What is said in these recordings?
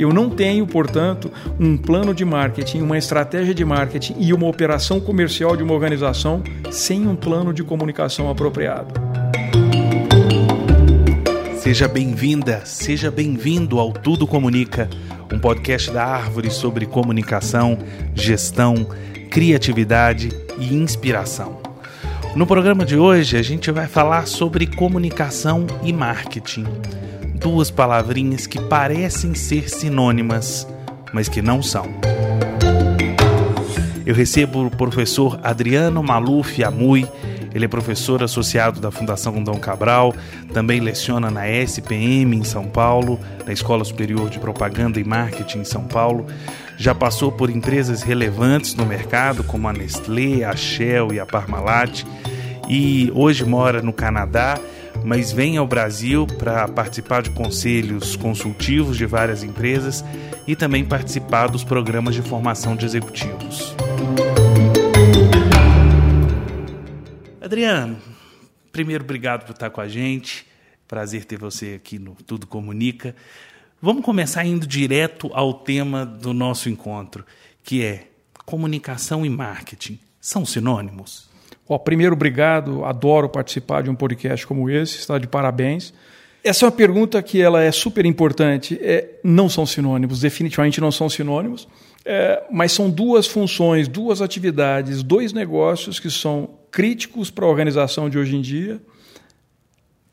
Eu não tenho, portanto, um plano de marketing, uma estratégia de marketing e uma operação comercial de uma organização sem um plano de comunicação apropriado. Seja bem-vinda, seja bem-vindo ao Tudo Comunica, um podcast da Árvore sobre comunicação, gestão, criatividade e inspiração. No programa de hoje, a gente vai falar sobre comunicação e marketing. Duas palavrinhas que parecem ser sinônimas, mas que não são. Eu recebo o professor Adriano Maluf Amui ele é professor associado da Fundação Dom Cabral, também leciona na SPM em São Paulo, na Escola Superior de Propaganda e Marketing em São Paulo. Já passou por empresas relevantes no mercado, como a Nestlé, a Shell e a Parmalat, e hoje mora no Canadá mas vem ao Brasil para participar de conselhos consultivos de várias empresas e também participar dos programas de formação de executivos. Adriano, primeiro, obrigado por estar com a gente. Prazer ter você aqui no Tudo Comunica. Vamos começar indo direto ao tema do nosso encontro, que é comunicação e marketing. São sinônimos? Ó, primeiro, obrigado. Adoro participar de um podcast como esse. Está de parabéns. Essa é uma pergunta que ela é super importante. É, não são sinônimos, definitivamente não são sinônimos, é, mas são duas funções, duas atividades, dois negócios que são críticos para a organização de hoje em dia,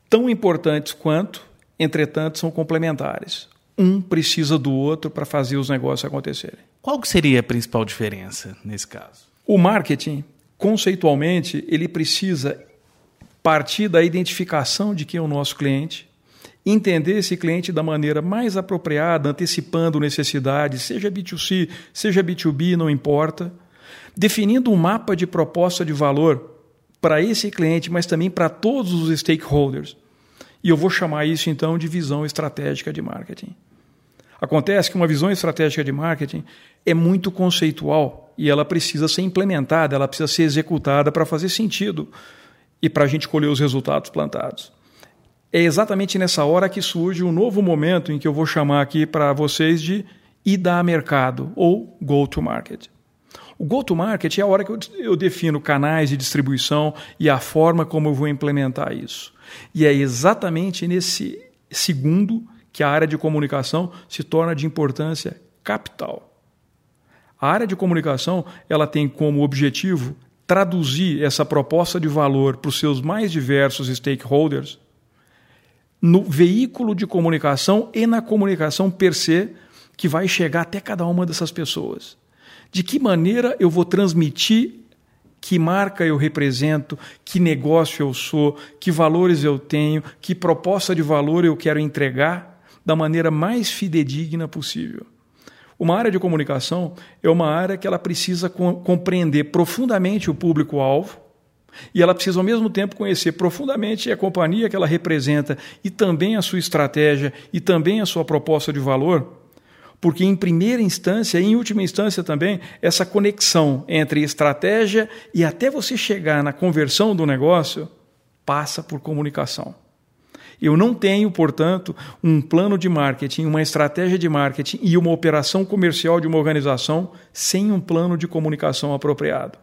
tão importantes quanto, entretanto, são complementares. Um precisa do outro para fazer os negócios acontecerem. Qual seria a principal diferença nesse caso? O marketing, conceitualmente, ele precisa partir da identificação de quem é o nosso cliente, entender esse cliente da maneira mais apropriada, antecipando necessidades, seja B2C, seja B2B, não importa definindo um mapa de proposta de valor para esse cliente, mas também para todos os stakeholders. E eu vou chamar isso então de visão estratégica de marketing. Acontece que uma visão estratégica de marketing é muito conceitual e ela precisa ser implementada, ela precisa ser executada para fazer sentido e para a gente colher os resultados plantados. É exatamente nessa hora que surge um novo momento em que eu vou chamar aqui para vocês de ida a mercado ou go to market. O go-to-market é a hora que eu, eu defino canais de distribuição e a forma como eu vou implementar isso. E é exatamente nesse segundo que a área de comunicação se torna de importância capital. A área de comunicação ela tem como objetivo traduzir essa proposta de valor para os seus mais diversos stakeholders no veículo de comunicação e na comunicação per se que vai chegar até cada uma dessas pessoas. De que maneira eu vou transmitir que marca eu represento, que negócio eu sou, que valores eu tenho, que proposta de valor eu quero entregar da maneira mais fidedigna possível. Uma área de comunicação é uma área que ela precisa compreender profundamente o público-alvo e ela precisa ao mesmo tempo conhecer profundamente a companhia que ela representa e também a sua estratégia e também a sua proposta de valor porque, em primeira instância, e em última instância também, essa conexão entre estratégia e até você chegar na conversão do negócio passa por comunicação. Eu não tenho, portanto, um plano de marketing, uma estratégia de marketing e uma operação comercial de uma organização sem um plano de comunicação apropriado.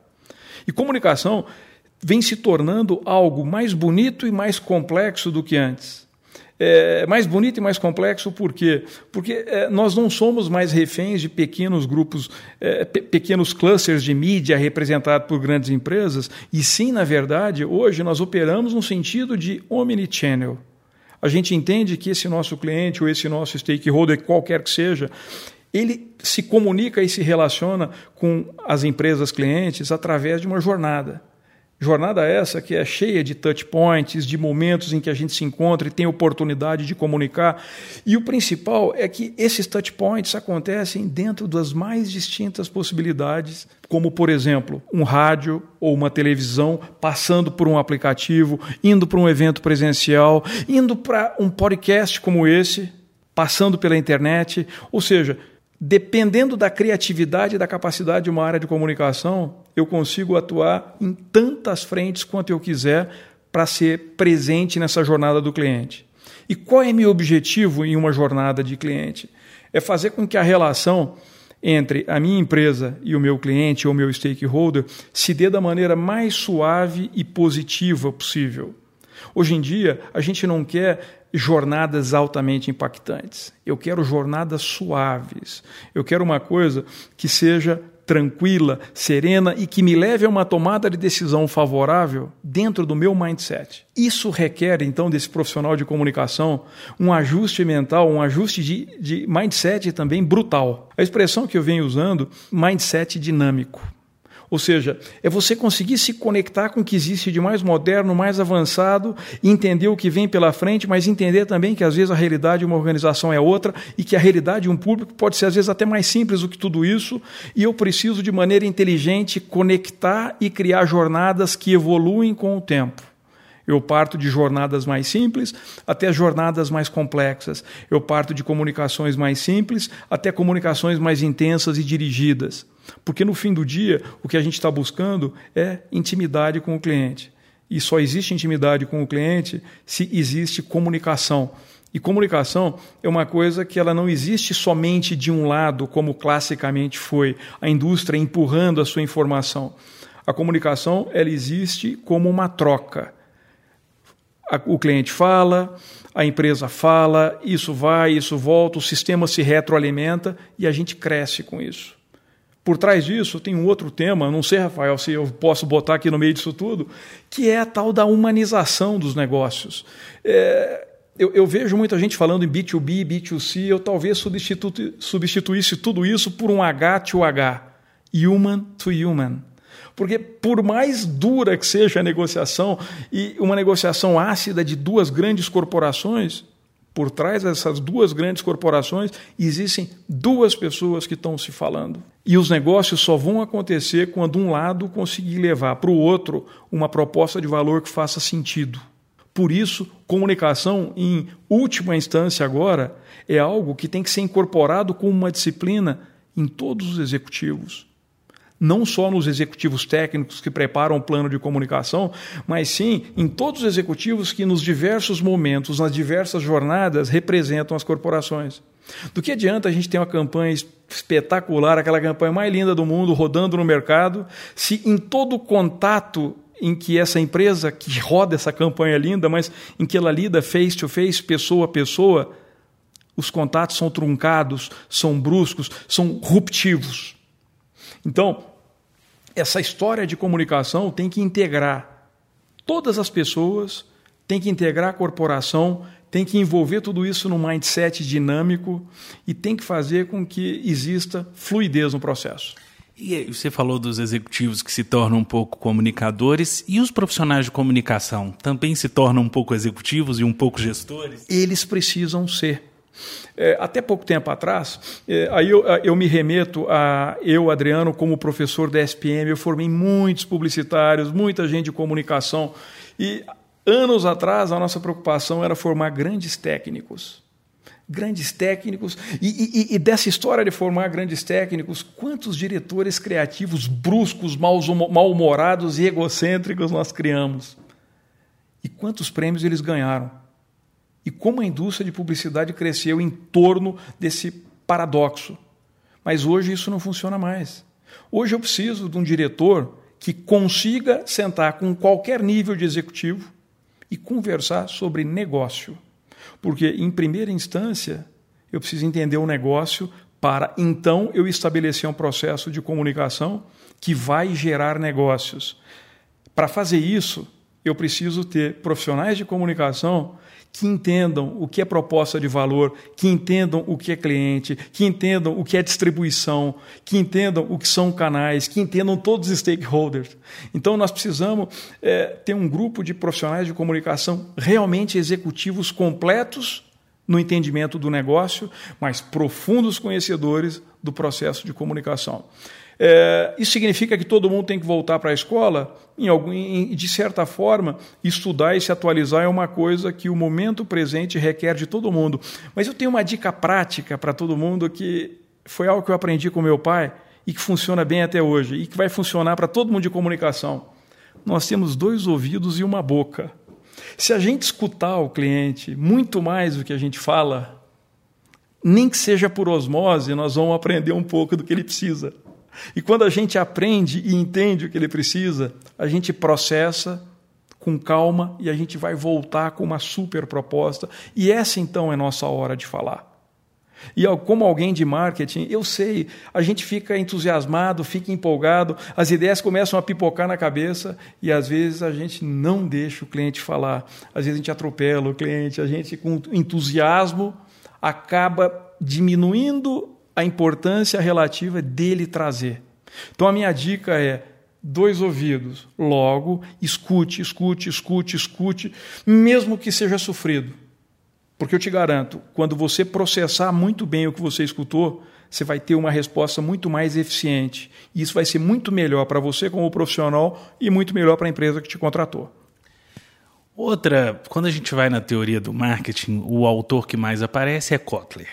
E comunicação vem se tornando algo mais bonito e mais complexo do que antes é, mais bonito e mais complexo, por quê? Porque é, nós não somos mais reféns de pequenos grupos, é, pe pequenos clusters de mídia representados por grandes empresas, e sim, na verdade, hoje nós operamos no sentido de omnichannel. A gente entende que esse nosso cliente ou esse nosso stakeholder, qualquer que seja, ele se comunica e se relaciona com as empresas clientes através de uma jornada. Jornada essa que é cheia de touch points, de momentos em que a gente se encontra e tem oportunidade de comunicar. E o principal é que esses touch points acontecem dentro das mais distintas possibilidades, como, por exemplo, um rádio ou uma televisão passando por um aplicativo, indo para um evento presencial, indo para um podcast como esse, passando pela internet. Ou seja, dependendo da criatividade e da capacidade de uma área de comunicação, eu consigo atuar em tantas frentes quanto eu quiser para ser presente nessa jornada do cliente. E qual é meu objetivo em uma jornada de cliente? é fazer com que a relação entre a minha empresa e o meu cliente ou meu stakeholder se dê da maneira mais suave e positiva possível. Hoje em dia, a gente não quer jornadas altamente impactantes. Eu quero jornadas suaves. Eu quero uma coisa que seja tranquila, serena e que me leve a uma tomada de decisão favorável dentro do meu mindset. Isso requer, então, desse profissional de comunicação um ajuste mental, um ajuste de, de mindset também brutal. A expressão que eu venho usando, mindset dinâmico. Ou seja, é você conseguir se conectar com o que existe de mais moderno, mais avançado, entender o que vem pela frente, mas entender também que às vezes a realidade de uma organização é outra e que a realidade de um público pode ser às vezes até mais simples do que tudo isso, e eu preciso de maneira inteligente conectar e criar jornadas que evoluem com o tempo. Eu parto de jornadas mais simples até jornadas mais complexas. Eu parto de comunicações mais simples até comunicações mais intensas e dirigidas. Porque no fim do dia, o que a gente está buscando é intimidade com o cliente. E só existe intimidade com o cliente se existe comunicação. E comunicação é uma coisa que ela não existe somente de um lado, como classicamente foi a indústria empurrando a sua informação. A comunicação ela existe como uma troca o cliente fala, a empresa fala, isso vai, isso volta, o sistema se retroalimenta e a gente cresce com isso. Por trás disso tem um outro tema, não sei, Rafael, se eu posso botar aqui no meio disso tudo, que é a tal da humanização dos negócios. É, eu, eu, vejo muita gente falando em B2B, B2C, eu talvez substitu, substituísse tudo isso por um H to H, human to human. Porque, por mais dura que seja a negociação, e uma negociação ácida de duas grandes corporações, por trás dessas duas grandes corporações existem duas pessoas que estão se falando. E os negócios só vão acontecer quando um lado conseguir levar para o outro uma proposta de valor que faça sentido. Por isso, comunicação, em última instância agora, é algo que tem que ser incorporado como uma disciplina em todos os executivos não só nos executivos técnicos que preparam o plano de comunicação, mas sim em todos os executivos que, nos diversos momentos, nas diversas jornadas, representam as corporações. Do que adianta a gente ter uma campanha espetacular, aquela campanha mais linda do mundo, rodando no mercado, se em todo contato em que essa empresa que roda essa campanha linda, mas em que ela lida face to face, pessoa a pessoa, os contatos são truncados, são bruscos, são ruptivos. Então, essa história de comunicação tem que integrar todas as pessoas, tem que integrar a corporação, tem que envolver tudo isso num mindset dinâmico e tem que fazer com que exista fluidez no processo. E você falou dos executivos que se tornam um pouco comunicadores e os profissionais de comunicação também se tornam um pouco executivos e um pouco gestores? Eles precisam ser. É, até pouco tempo atrás, é, aí eu, eu, me remeto a eu, Adriano, como professor da SPM, eu formei muitos publicitários, muita gente de comunicação, e anos atrás a nossa preocupação era formar grandes técnicos. Grandes técnicos, e, e, e dessa história de formar grandes técnicos, quantos diretores criativos bruscos, mal-humorados e egocêntricos nós criamos? E quantos prêmios eles ganharam? E como a indústria de publicidade cresceu em torno desse paradoxo. Mas hoje isso não funciona mais. Hoje eu preciso de um diretor que consiga sentar com qualquer nível de executivo e conversar sobre negócio. Porque, em primeira instância, eu preciso entender o negócio para então eu estabelecer um processo de comunicação que vai gerar negócios. Para fazer isso, eu preciso ter profissionais de comunicação que entendam o que é proposta de valor, que entendam o que é cliente, que entendam o que é distribuição, que entendam o que são canais, que entendam todos os stakeholders. Então, nós precisamos é, ter um grupo de profissionais de comunicação realmente executivos completos no entendimento do negócio, mas profundos conhecedores do processo de comunicação. É, isso significa que todo mundo tem que voltar para a escola? Em algum, em, de certa forma, estudar e se atualizar é uma coisa que o momento presente requer de todo mundo. Mas eu tenho uma dica prática para todo mundo que foi algo que eu aprendi com meu pai e que funciona bem até hoje e que vai funcionar para todo mundo de comunicação. Nós temos dois ouvidos e uma boca. Se a gente escutar o cliente muito mais do que a gente fala, nem que seja por osmose, nós vamos aprender um pouco do que ele precisa. E quando a gente aprende e entende o que ele precisa, a gente processa com calma e a gente vai voltar com uma super proposta. E essa então é nossa hora de falar. E como alguém de marketing, eu sei, a gente fica entusiasmado, fica empolgado, as ideias começam a pipocar na cabeça e às vezes a gente não deixa o cliente falar. Às vezes a gente atropela o cliente, a gente com entusiasmo acaba diminuindo a importância relativa dele trazer. Então a minha dica é dois ouvidos, logo escute, escute, escute, escute, mesmo que seja sofrido. Porque eu te garanto, quando você processar muito bem o que você escutou, você vai ter uma resposta muito mais eficiente. E isso vai ser muito melhor para você como profissional e muito melhor para a empresa que te contratou. Outra, quando a gente vai na teoria do marketing, o autor que mais aparece é Kotler.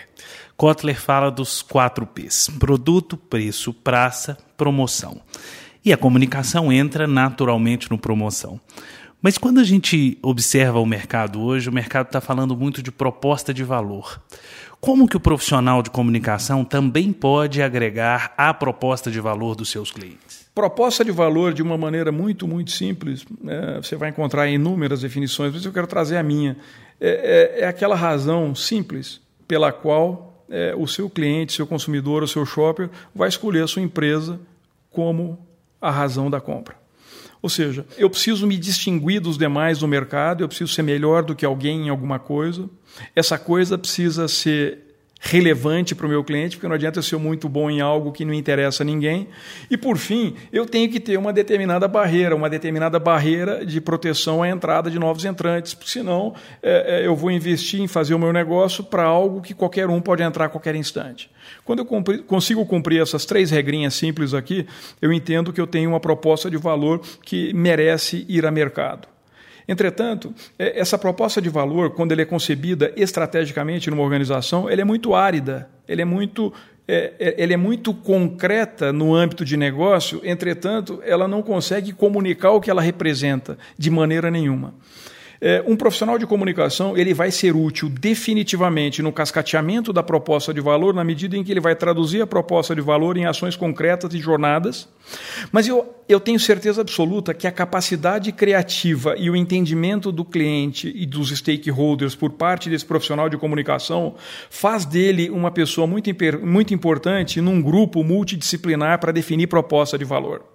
Kotler fala dos quatro P's: produto, preço, praça, promoção. E a comunicação entra naturalmente no promoção. Mas quando a gente observa o mercado hoje, o mercado está falando muito de proposta de valor. Como que o profissional de comunicação também pode agregar a proposta de valor dos seus clientes? Proposta de valor de uma maneira muito, muito simples. Né? Você vai encontrar inúmeras definições, mas eu quero trazer a minha. É, é, é aquela razão simples pela qual é, o seu cliente, seu consumidor, o seu shopper vai escolher a sua empresa como a razão da compra. Ou seja, eu preciso me distinguir dos demais no mercado, eu preciso ser melhor do que alguém em alguma coisa. Essa coisa precisa ser relevante para o meu cliente, porque não adianta eu ser muito bom em algo que não interessa a ninguém. E, por fim, eu tenho que ter uma determinada barreira, uma determinada barreira de proteção à entrada de novos entrantes, porque senão é, é, eu vou investir em fazer o meu negócio para algo que qualquer um pode entrar a qualquer instante. Quando eu cumpri, consigo cumprir essas três regrinhas simples aqui, eu entendo que eu tenho uma proposta de valor que merece ir a mercado. Entretanto, é, essa proposta de valor, quando ela é concebida estrategicamente numa organização, ela é muito árida, ela é muito, é, é, ela é muito concreta no âmbito de negócio, entretanto, ela não consegue comunicar o que ela representa de maneira nenhuma. É, um profissional de comunicação ele vai ser útil definitivamente no cascateamento da proposta de valor, na medida em que ele vai traduzir a proposta de valor em ações concretas e jornadas. Mas eu, eu tenho certeza absoluta que a capacidade criativa e o entendimento do cliente e dos stakeholders por parte desse profissional de comunicação faz dele uma pessoa muito, muito importante num grupo multidisciplinar para definir proposta de valor.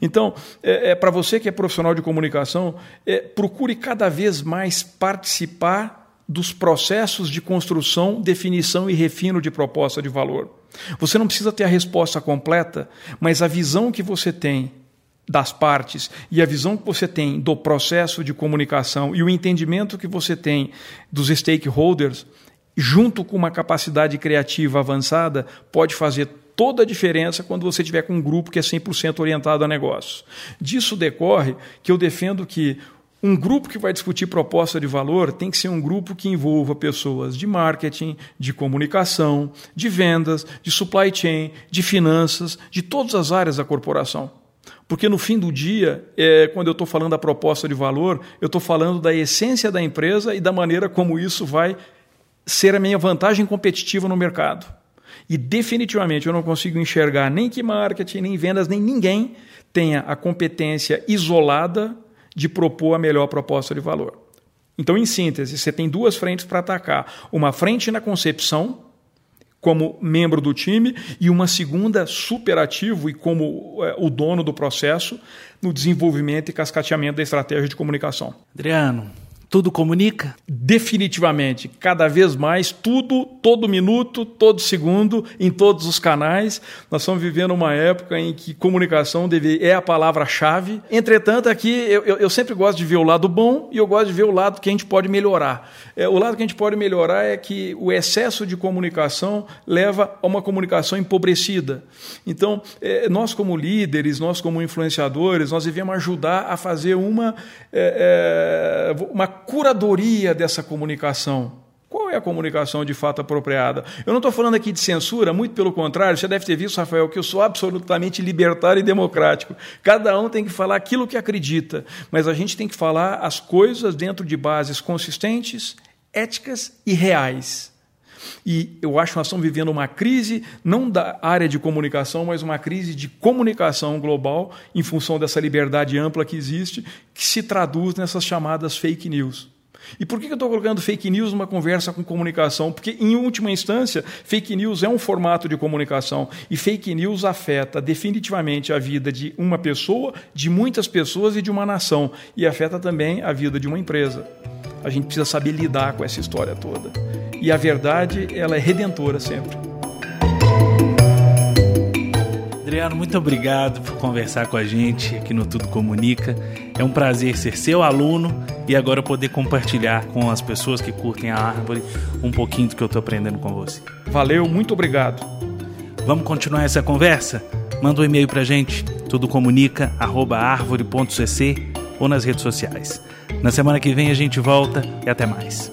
Então, é, é para você que é profissional de comunicação, é, procure cada vez mais participar dos processos de construção, definição e refino de proposta de valor. Você não precisa ter a resposta completa, mas a visão que você tem das partes e a visão que você tem do processo de comunicação e o entendimento que você tem dos stakeholders, junto com uma capacidade criativa avançada, pode fazer toda a diferença quando você tiver com um grupo que é 100% orientado a negócio. Disso decorre que eu defendo que um grupo que vai discutir proposta de valor tem que ser um grupo que envolva pessoas de marketing, de comunicação, de vendas, de supply chain, de finanças, de todas as áreas da corporação. Porque no fim do dia, é, quando eu estou falando da proposta de valor, eu estou falando da essência da empresa e da maneira como isso vai ser a minha vantagem competitiva no mercado. E definitivamente eu não consigo enxergar nem que marketing, nem vendas, nem ninguém tenha a competência isolada de propor a melhor proposta de valor. Então, em síntese, você tem duas frentes para atacar: uma frente na concepção, como membro do time, e uma segunda super ativo e como é, o dono do processo no desenvolvimento e cascateamento da estratégia de comunicação. Adriano, tudo comunica? Definitivamente. Cada vez mais, tudo, todo minuto, todo segundo, em todos os canais. Nós estamos vivendo uma época em que comunicação deve, é a palavra-chave. Entretanto, aqui eu, eu, eu, sempre gosto de ver o lado bom e eu gosto de ver o lado que a gente pode melhorar. É, o lado que a gente pode melhorar é que o excesso de comunicação leva a uma comunicação empobrecida. Então, é, nós como líderes, nós como influenciadores, nós devemos ajudar a fazer uma, é, é uma curadoria dessa comunicação. Qual é a comunicação de fato apropriada? Eu não estou falando aqui de censura, muito pelo contrário, você deve ter visto, Rafael, que eu sou absolutamente libertário e democrático. Cada um tem que falar aquilo que acredita, mas a gente tem que falar as coisas dentro de bases consistentes, éticas e reais. E eu acho que nós estamos vivendo uma crise, não da área de comunicação, mas uma crise de comunicação global, em função dessa liberdade ampla que existe, que se traduz nessas chamadas fake news. E por que eu estou colocando fake news numa conversa com comunicação? Porque, em última instância, fake news é um formato de comunicação e fake news afeta definitivamente a vida de uma pessoa, de muitas pessoas e de uma nação, e afeta também a vida de uma empresa. A gente precisa saber lidar com essa história toda. E a verdade, ela é redentora sempre. Adriano, muito obrigado por conversar com a gente aqui no Tudo Comunica. É um prazer ser seu aluno e agora poder compartilhar com as pessoas que curtem a árvore um pouquinho do que eu estou aprendendo com você. Valeu, muito obrigado. Vamos continuar essa conversa? Manda um e-mail para a gente, tudocomunica.arvore.cc ou nas redes sociais. Na semana que vem a gente volta e até mais.